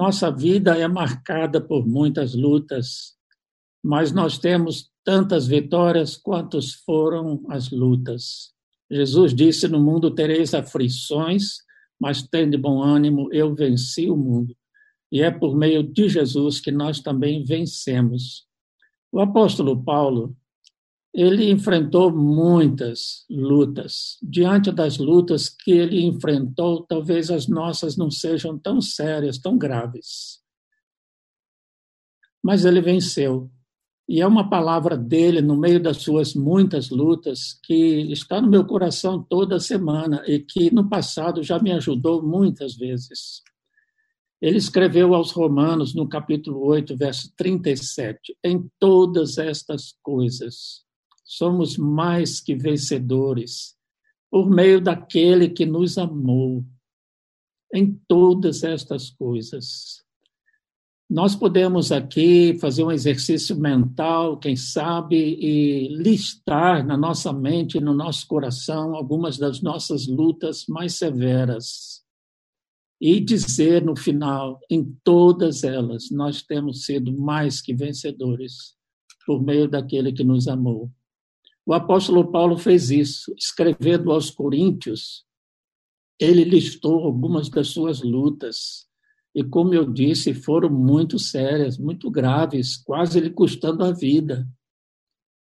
Nossa vida é marcada por muitas lutas, mas nós temos tantas vitórias quantos foram as lutas. Jesus disse: No mundo tereis aflições, mas tende bom ânimo, eu venci o mundo. E é por meio de Jesus que nós também vencemos. O apóstolo Paulo, ele enfrentou muitas lutas. Diante das lutas que ele enfrentou, talvez as nossas não sejam tão sérias, tão graves. Mas ele venceu. E é uma palavra dele no meio das suas muitas lutas que está no meu coração toda semana e que no passado já me ajudou muitas vezes. Ele escreveu aos Romanos, no capítulo 8, verso 37, em todas estas coisas somos mais que vencedores por meio daquele que nos amou. Em todas estas coisas. Nós podemos aqui fazer um exercício mental, quem sabe, e listar na nossa mente no nosso coração algumas das nossas lutas mais severas e dizer no final, em todas elas, nós temos sido mais que vencedores por meio daquele que nos amou. O apóstolo Paulo fez isso, escrevendo aos Coríntios, ele listou algumas das suas lutas, e como eu disse, foram muito sérias, muito graves, quase lhe custando a vida.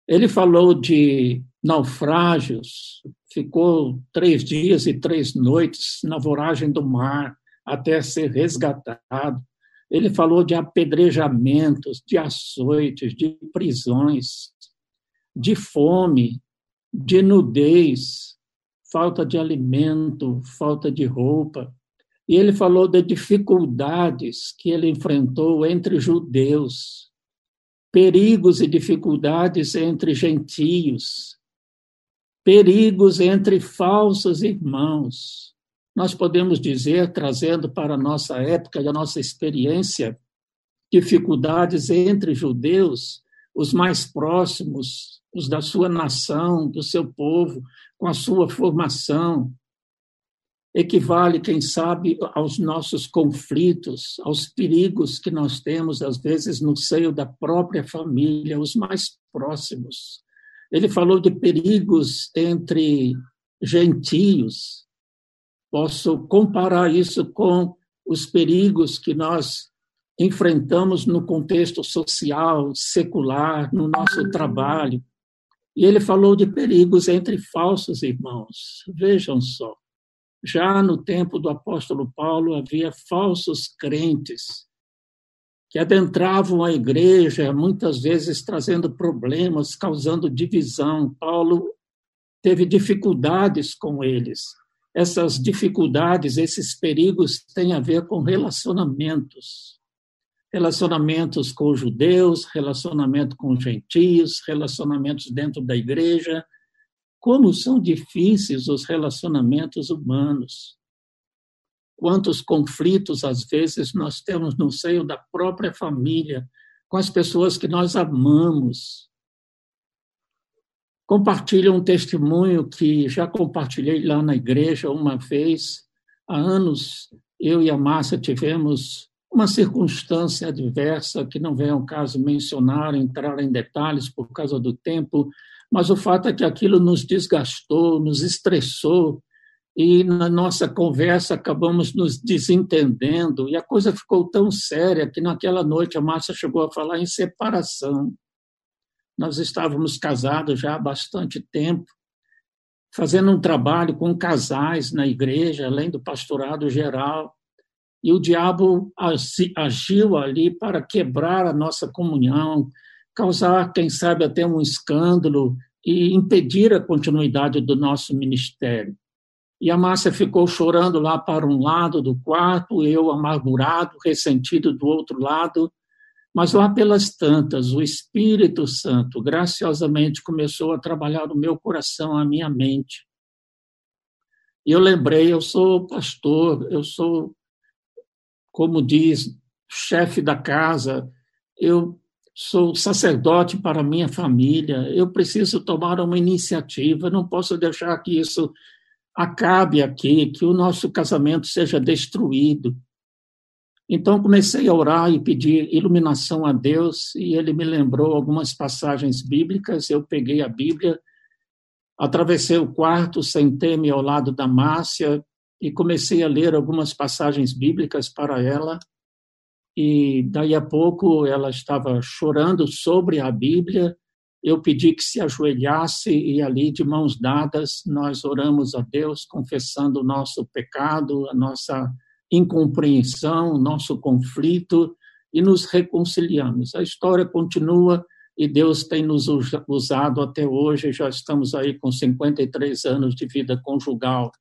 Ele falou de naufrágios, ficou três dias e três noites na voragem do mar, até ser resgatado. Ele falou de apedrejamentos, de açoites, de prisões, de fome, de nudez, falta de alimento, falta de roupa. E ele falou de dificuldades que ele enfrentou entre judeus, perigos e dificuldades entre gentios, perigos entre falsos irmãos, nós podemos dizer, trazendo para a nossa época e a nossa experiência, dificuldades entre judeus, os mais próximos, da sua nação, do seu povo, com a sua formação, equivale, quem sabe, aos nossos conflitos, aos perigos que nós temos, às vezes, no seio da própria família, os mais próximos. Ele falou de perigos entre gentios, Posso comparar isso com os perigos que nós enfrentamos no contexto social, secular, no nosso trabalho. E ele falou de perigos entre falsos irmãos. Vejam só, já no tempo do apóstolo Paulo havia falsos crentes que adentravam a igreja, muitas vezes trazendo problemas, causando divisão. Paulo teve dificuldades com eles essas dificuldades, esses perigos têm a ver com relacionamentos. Relacionamentos com judeus, relacionamento com gentios, relacionamentos dentro da igreja. Como são difíceis os relacionamentos humanos. Quantos conflitos, às vezes, nós temos no seio da própria família, com as pessoas que nós amamos compartilha um testemunho que já compartilhei lá na igreja uma vez. Há anos, eu e a Márcia tivemos uma circunstância adversa que não vem ao caso mencionar, entrar em detalhes por causa do tempo, mas o fato é que aquilo nos desgastou, nos estressou, e na nossa conversa acabamos nos desentendendo, e a coisa ficou tão séria que naquela noite a Márcia chegou a falar em separação. Nós estávamos casados já há bastante tempo, fazendo um trabalho com casais na igreja, além do pastorado geral, e o diabo agiu ali para quebrar a nossa comunhão, causar, quem sabe, até um escândalo e impedir a continuidade do nosso ministério. E a Márcia ficou chorando lá para um lado do quarto, eu amargurado, ressentido do outro lado, mas lá pelas tantas, o Espírito Santo graciosamente começou a trabalhar no meu coração, a minha mente. E eu lembrei, eu sou pastor, eu sou, como diz, chefe da casa, eu sou sacerdote para minha família, eu preciso tomar uma iniciativa, não posso deixar que isso acabe aqui, que o nosso casamento seja destruído. Então comecei a orar e pedir iluminação a Deus, e ele me lembrou algumas passagens bíblicas. Eu peguei a Bíblia, atravessei o quarto, sentei-me ao lado da Márcia e comecei a ler algumas passagens bíblicas para ela. E daí a pouco ela estava chorando sobre a Bíblia. Eu pedi que se ajoelhasse e ali, de mãos dadas, nós oramos a Deus, confessando o nosso pecado, a nossa incompreensão, nosso conflito e nos reconciliamos. A história continua e Deus tem nos usado até hoje, já estamos aí com 53 anos de vida conjugal.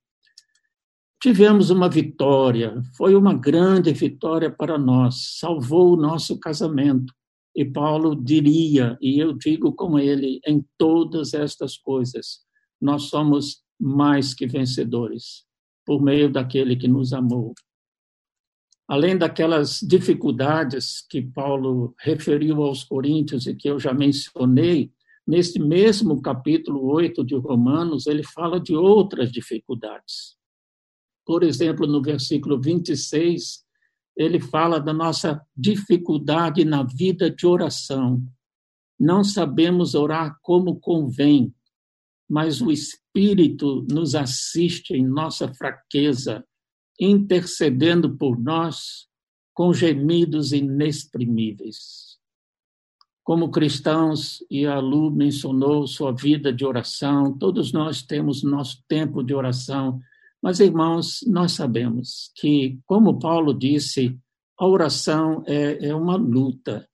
Tivemos uma vitória, foi uma grande vitória para nós, salvou o nosso casamento. E Paulo diria, e eu digo com ele, em todas estas coisas, nós somos mais que vencedores, por meio daquele que nos amou além daquelas dificuldades que Paulo referiu aos Coríntios e que eu já mencionei, neste mesmo capítulo 8 de Romanos, ele fala de outras dificuldades. Por exemplo, no versículo 26, ele fala da nossa dificuldade na vida de oração. Não sabemos orar como convém, mas o Espírito nos assiste em nossa fraqueza intercedendo por nós com gemidos inexprimíveis. Como cristãos, e a Lu mencionou sua vida de oração, todos nós temos nosso tempo de oração, mas, irmãos, nós sabemos que, como Paulo disse, a oração é, é uma luta,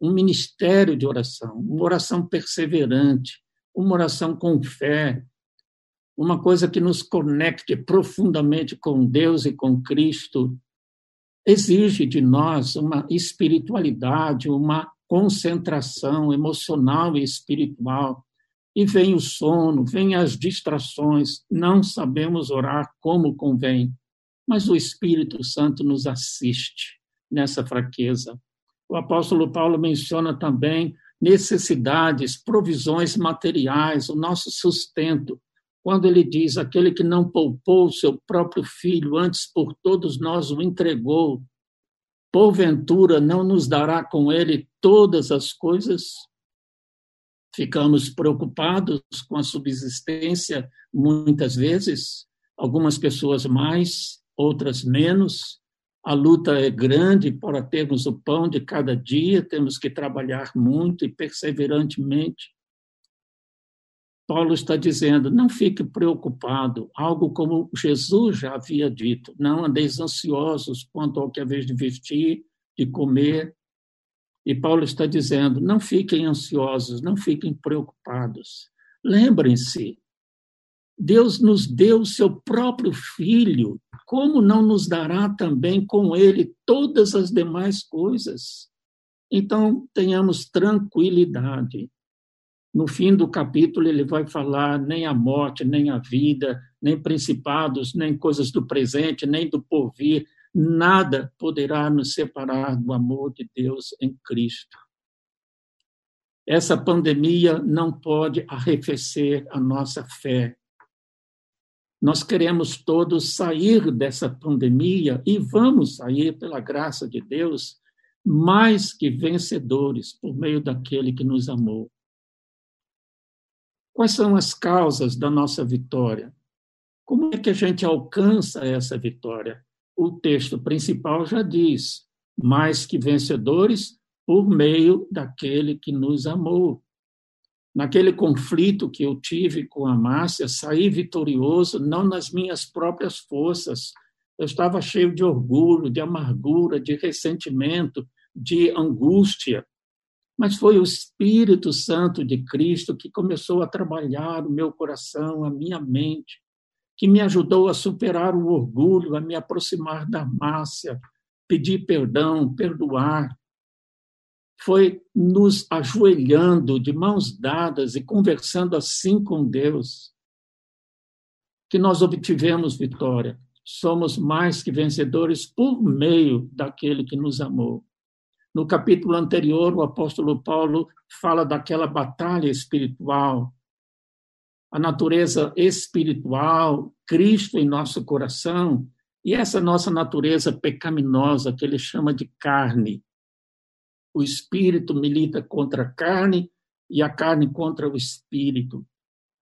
um ministério de oração, uma oração perseverante, uma oração com fé, uma coisa que nos conecte profundamente com Deus e com Cristo, exige de nós uma espiritualidade, uma concentração emocional e espiritual. E vem o sono, vem as distrações, não sabemos orar como convém, mas o Espírito Santo nos assiste nessa fraqueza. O apóstolo Paulo menciona também necessidades, provisões materiais, o nosso sustento quando ele diz: aquele que não poupou o seu próprio filho, antes por todos nós o entregou, porventura não nos dará com ele todas as coisas? Ficamos preocupados com a subsistência, muitas vezes, algumas pessoas mais, outras menos. A luta é grande para termos o pão de cada dia, temos que trabalhar muito e perseverantemente Paulo está dizendo: não fique preocupado, algo como Jesus já havia dito, não andeis ansiosos quanto ao que vez de vestir, de comer. E Paulo está dizendo: não fiquem ansiosos, não fiquem preocupados. Lembrem-se, Deus nos deu o seu próprio filho, como não nos dará também com ele todas as demais coisas? Então, tenhamos tranquilidade no fim do capítulo, ele vai falar nem a morte, nem a vida, nem principados, nem coisas do presente, nem do porvir, nada poderá nos separar do amor de Deus em Cristo. Essa pandemia não pode arrefecer a nossa fé. Nós queremos todos sair dessa pandemia e vamos sair, pela graça de Deus, mais que vencedores por meio daquele que nos amou. Quais são as causas da nossa vitória? Como é que a gente alcança essa vitória? O texto principal já diz: mais que vencedores por meio daquele que nos amou. Naquele conflito que eu tive com a Márcia, saí vitorioso não nas minhas próprias forças. Eu estava cheio de orgulho, de amargura, de ressentimento, de angústia mas foi o Espírito Santo de Cristo que começou a trabalhar o meu coração, a minha mente, que me ajudou a superar o orgulho, a me aproximar da Márcia, pedir perdão, perdoar. Foi nos ajoelhando de mãos dadas e conversando assim com Deus que nós obtivemos vitória. Somos mais que vencedores por meio daquele que nos amou. No capítulo anterior, o apóstolo Paulo fala daquela batalha espiritual, a natureza espiritual, Cristo em nosso coração, E essa nossa natureza pecaminosa, que ele chama de carne, o espírito milita contra a carne e a carne contra o espírito.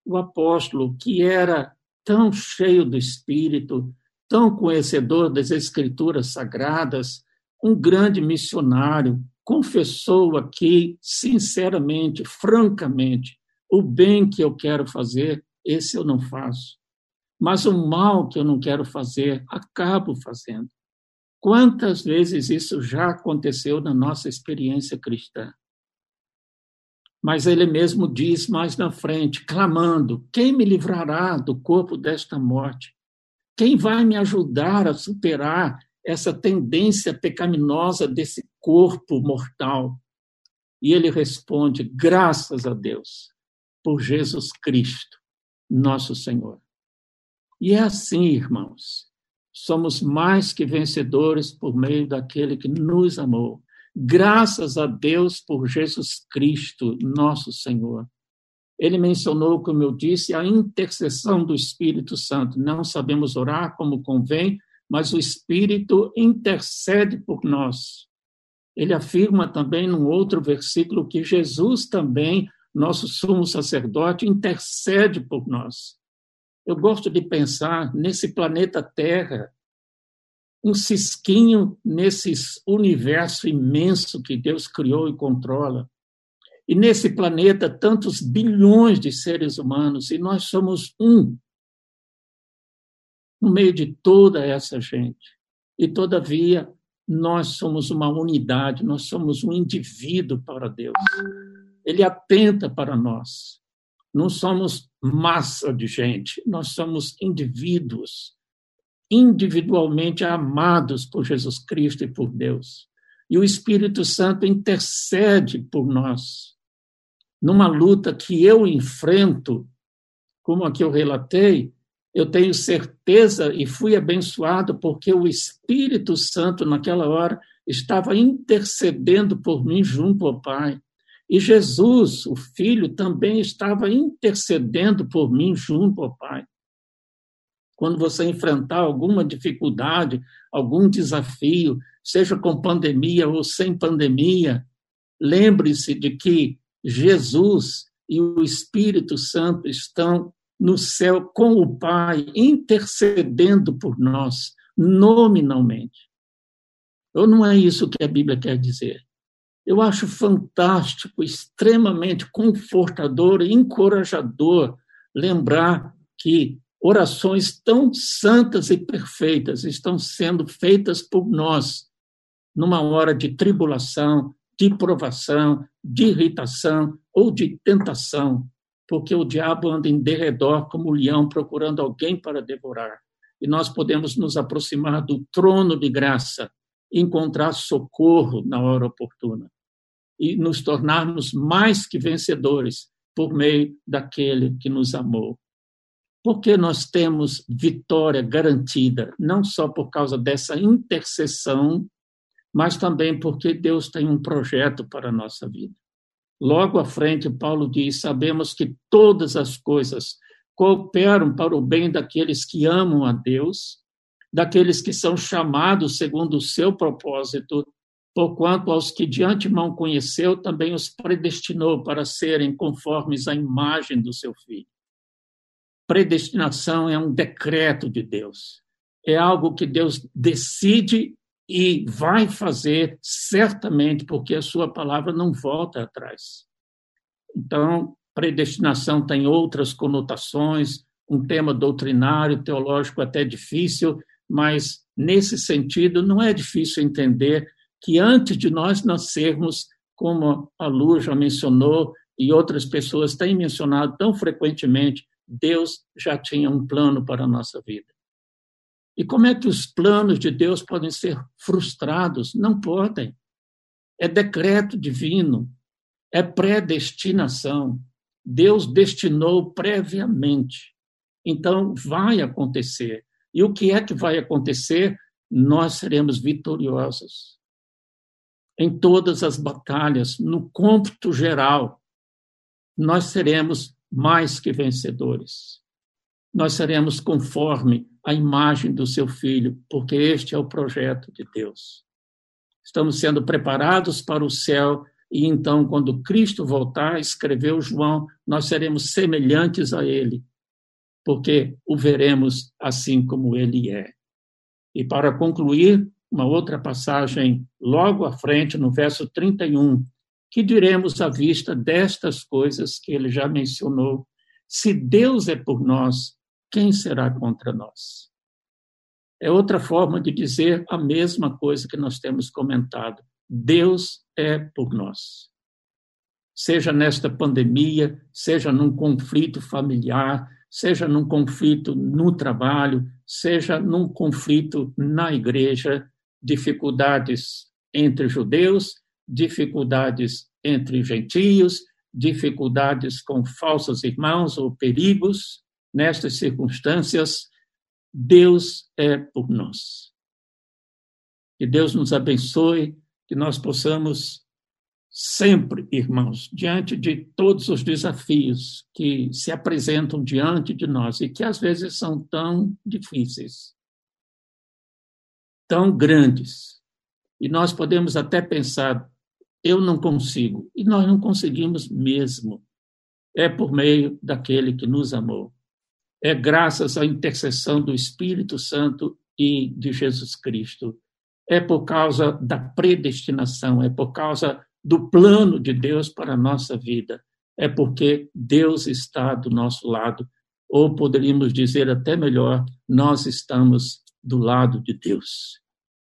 O apóstolo, que era tão cheio do espírito, tão conhecedor das escrituras sagradas, um grande missionário, confessou aqui, sinceramente, francamente, o bem que eu quero fazer, esse eu não faço. Mas o mal que eu não quero fazer, acabo fazendo. Quantas vezes isso já aconteceu na nossa experiência cristã? Mas ele mesmo diz mais na frente, clamando: Quem me livrará do corpo desta morte? Quem vai me ajudar a superar essa tendência pecaminosa desse corpo mortal? E ele responde: Graças a Deus por Jesus Cristo, nosso Senhor. E é assim, irmãos, somos mais que vencedores por meio daquele que nos amou. Graças a Deus por Jesus Cristo, nosso Senhor. Ele mencionou, como eu disse, a intercessão do Espírito Santo. Não sabemos orar como convém, mas o Espírito intercede por nós. Ele afirma também num outro versículo que Jesus também, nosso sumo sacerdote, intercede por nós. Eu gosto de pensar nesse planeta Terra, um cisquinho nesse universo imenso que Deus criou e controla. E nesse planeta, tantos bilhões de seres humanos, e nós somos um no meio de toda essa gente. E, todavia, nós somos uma unidade, nós somos um indivíduo para Deus. Ele atenta para nós. Não somos massa de gente, nós somos indivíduos, individualmente amados por Jesus Cristo e por Deus. E o Espírito Santo intercede por nós. Numa luta que eu enfrento, como a que eu relatei, eu tenho certeza e fui abençoado porque o Espírito Santo, naquela hora, estava intercedendo por mim junto ao Pai. E Jesus, o Filho, também estava intercedendo por mim junto ao Pai. Quando você enfrentar alguma dificuldade, algum desafio, seja com pandemia ou sem pandemia, lembre-se de que Jesus e o Espírito Santo estão no céu com o Pai, intercedendo por nós, nominalmente. Ou não é isso que a Bíblia quer dizer? Eu acho fantástico, extremamente confortador e encorajador lembrar que orações tão santas e perfeitas estão sendo feitas por nós numa hora de tribulação, de provação, de irritação ou de tentação, porque o diabo anda em derredor como um leão procurando alguém para devorar. E nós podemos nos aproximar do trono de graça, encontrar socorro na hora oportuna e nos tornarmos mais que vencedores por meio daquele que nos amou. Porque nós temos vitória garantida, não só por causa dessa intercessão, mas também porque Deus tem um projeto para a nossa vida. Logo à frente, Paulo diz: Sabemos que todas as coisas cooperam para o bem daqueles que amam a Deus, daqueles que são chamados segundo o seu propósito porquanto aos que de antemão conheceu, também os predestinou para serem conformes à imagem do seu filho. Predestinação é um decreto de Deus. É algo que Deus decide e vai fazer certamente, porque a sua palavra não volta atrás. Então, predestinação tem outras conotações, um tema doutrinário, teológico até difícil, mas nesse sentido não é difícil entender que antes de nós nascermos, como a Lu já mencionou e outras pessoas têm mencionado tão frequentemente, Deus já tinha um plano para a nossa vida. E como é que os planos de Deus podem ser frustrados? Não podem. É decreto divino, é predestinação. Deus destinou previamente. Então, vai acontecer. E o que é que vai acontecer? Nós seremos vitoriosos em todas as batalhas, no cômputo geral, nós seremos mais que vencedores. nós seremos conforme a imagem do seu filho, porque este é o projeto de Deus. Estamos sendo preparados para o céu e então, quando Cristo voltar, escreveu João, nós seremos semelhantes a ele, porque o veremos assim como ele é. E para concluir, uma outra passagem logo à frente, no verso 31, que diremos à vista destas coisas que ele já mencionou? Se Deus é por nós, quem será contra nós? É outra forma de dizer a mesma coisa que nós temos comentado. Deus é por nós. Seja nesta pandemia, seja num conflito familiar, seja num conflito no trabalho, seja num conflito na igreja, dificuldades entre judeus, dificuldades entre gentios, dificuldades com falsos irmãos ou perigos. Nestas circunstâncias, Deus é por nós. Que Deus nos abençoe, que nós possamos sempre, irmãos, diante de todos os desafios que se apresentam diante de nós e que às vezes são tão difíceis, tão grandes, e nós podemos até pensar, eu não consigo, e nós não conseguimos mesmo. É por meio daquele que nos amou é graças à intercessão do Espírito Santo e de Jesus Cristo. É por causa da predestinação, é por causa do plano de Deus para a nossa vida. É porque Deus está do nosso lado, ou poderíamos dizer até melhor, nós estamos do lado de Deus.